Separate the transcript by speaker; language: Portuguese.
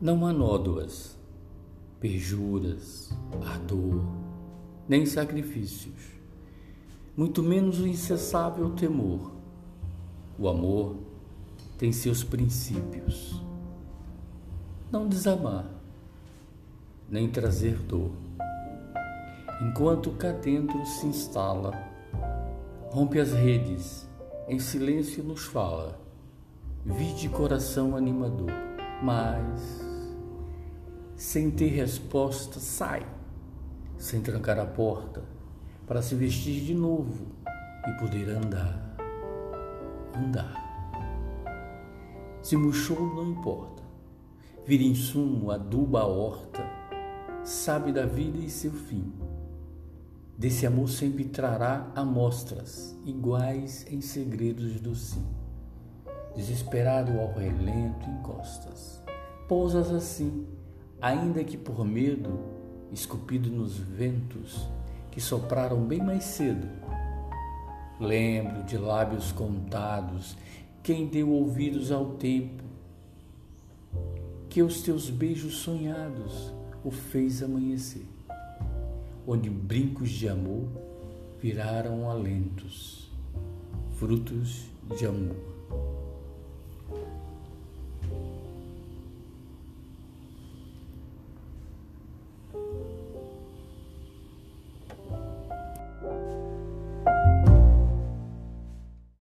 Speaker 1: Não há nódoas, perjuras, ardor, nem sacrifícios, muito menos o incessável temor. O amor tem seus princípios. Não desamar, nem trazer dor. Enquanto cá dentro se instala, rompe as redes, em silêncio nos fala, vide coração animador, mas sem ter resposta, sai, sem trancar a porta, para se vestir de novo e poder andar. Andar. Se murchou, não importa. Vira insumo, aduba a horta, sabe da vida e seu fim. Desse amor sempre trará amostras, iguais em segredos do sim. Desesperado ao relento encostas, pousas assim ainda que por medo, esculpido nos ventos que sopraram bem mais cedo. Lembro de lábios contados, quem deu ouvidos ao tempo, que os teus beijos sonhados o fez amanhecer, onde brincos de amor viraram alentos, frutos de amor.